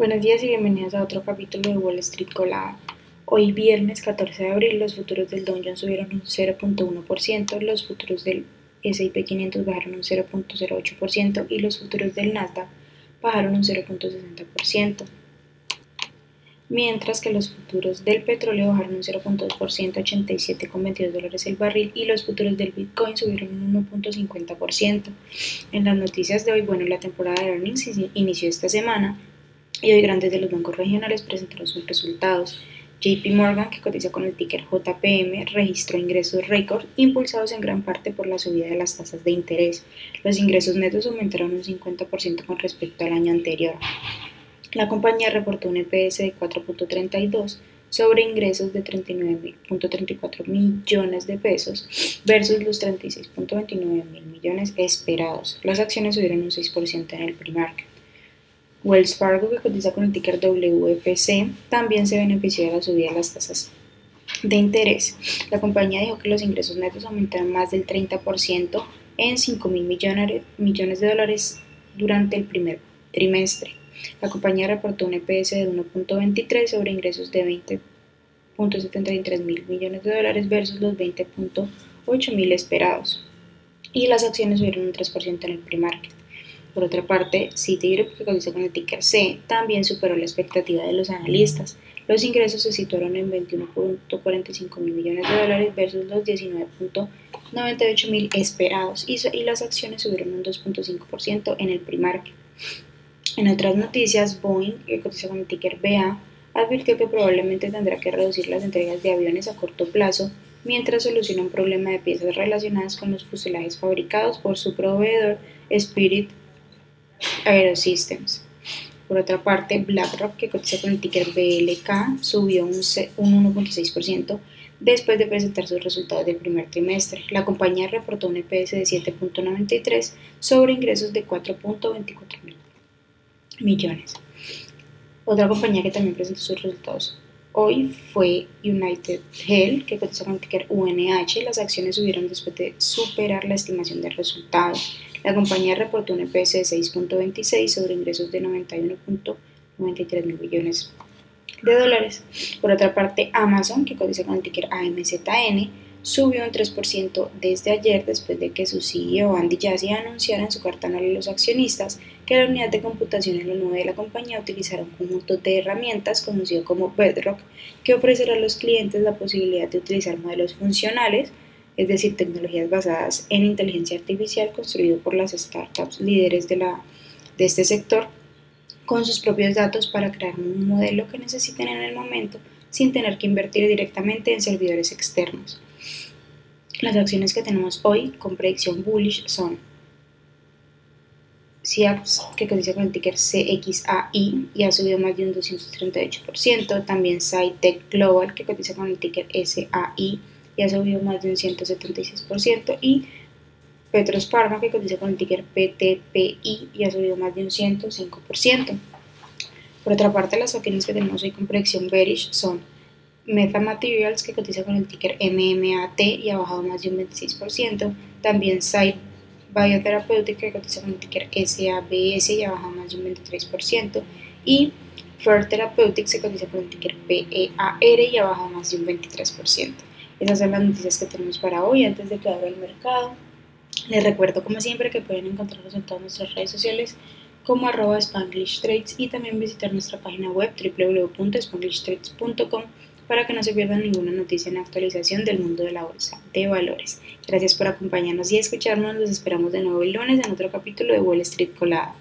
Buenos días y bienvenidos a otro capítulo de Wall Street Colada. Hoy viernes 14 de abril los futuros del Dow Jones subieron un 0.1%, los futuros del S&P 500 bajaron un 0.08% y los futuros del Nasdaq bajaron un 0.60%, mientras que los futuros del petróleo bajaron un 0.2% a 87,22 dólares el barril y los futuros del Bitcoin subieron un 1.50%. En las noticias de hoy, bueno, la temporada de earnings inició esta semana y hoy grandes de los bancos regionales presentaron sus resultados. JP Morgan, que cotiza con el ticker JPM, registró ingresos récord impulsados en gran parte por la subida de las tasas de interés. Los ingresos netos aumentaron un 50% con respecto al año anterior. La compañía reportó un EPS de 4.32 sobre ingresos de 39.34 millones de pesos versus los 36.29 mil millones esperados. Las acciones subieron un 6% en el pre-market. Wells Fargo, que cotiza con el ticker WFC, también se benefició de la subida de las tasas de interés. La compañía dijo que los ingresos netos aumentaron más del 30% en 5 mil millones, de dólares durante el primer trimestre. La compañía reportó un EPS de 1.23 sobre ingresos de 20.73 mil millones de dólares versus los 20.8 mil esperados. Y las acciones subieron un 3% en el pre-market. Por otra parte, Citigroup, que cotiza con el ticker C, también superó la expectativa de los analistas. Los ingresos se situaron en 21.45 mil millones de dólares versus los 19.98 mil esperados y, las acciones subieron un 2.5% en el pre-market. En otras noticias, Boeing, que cotiza con el ticker BA, advirtió que probablemente tendrá que reducir las entregas de aviones a corto plazo mientras soluciona un problema de piezas relacionadas con los fuselajes fabricados por su proveedor Spirit Aerosystems. Por otra parte, BlackRock, que cotiza con el ticker BLK, subió un, 1.6% después de presentar sus resultados del primer trimestre. La compañía reportó un EPS de 7.93 sobre ingresos de 4.24 millones. Otra compañía que también presentó sus resultados hoy fue United Health, que cotiza con el ticker UNH. Las acciones subieron después de superar la estimación de resultados. La compañía reportó un EPS de 6.26 sobre ingresos de 91.93 mil millones de dólares. Por otra parte, Amazon, que cotiza con el ticker AMZN, subió un 3% desde ayer después de que su CEO Andy Jassy anunciara en su carta anual a los accionistas que la unidad de computación en la nube de la compañía utilizará un conjunto de herramientas conocido como Bedrock que ofrecerá a los clientes la posibilidad de utilizar modelos funcionales es decir, tecnologías basadas en inteligencia artificial construido por las startups líderes de, la, de este sector con sus propios datos para crear un modelo que necesiten en el momento sin tener que invertir directamente en servidores externos. Las acciones que tenemos hoy con predicción bullish son CIAPS, que cotiza con el ticker CXAI y ha subido más de un 238%. También SciTech Global, que cotiza con el ticker SAI y ha subido más de un 176%, y Petros Parma, que cotiza con el ticker PTPI y ha subido más de un 105%. Por otra parte, las acciones que tenemos hoy con predicción bearish son Meta Materials, que cotiza con el ticker MMAT y ha bajado más de un 26%. También Site Biotherapeutic, que cotiza con el ticker SABS y ha bajado más de un 23%. Y Fair Therapeutics, que cotiza con el ticker PEAR y ha bajado más de un 23%. Esas son las noticias que tenemos para hoy antes de que abra el mercado. Les recuerdo como siempre que pueden encontrarnos en todas nuestras redes sociales como arroba Spanglish Trades y también visitar nuestra página web www.spanglishtrades.com para que no se pierdan ninguna noticia en actualización del mundo de la bolsa de valores. Gracias por acompañarnos y escucharnos. Los esperamos de nuevo el lunes en otro capítulo de Wall Street Colada.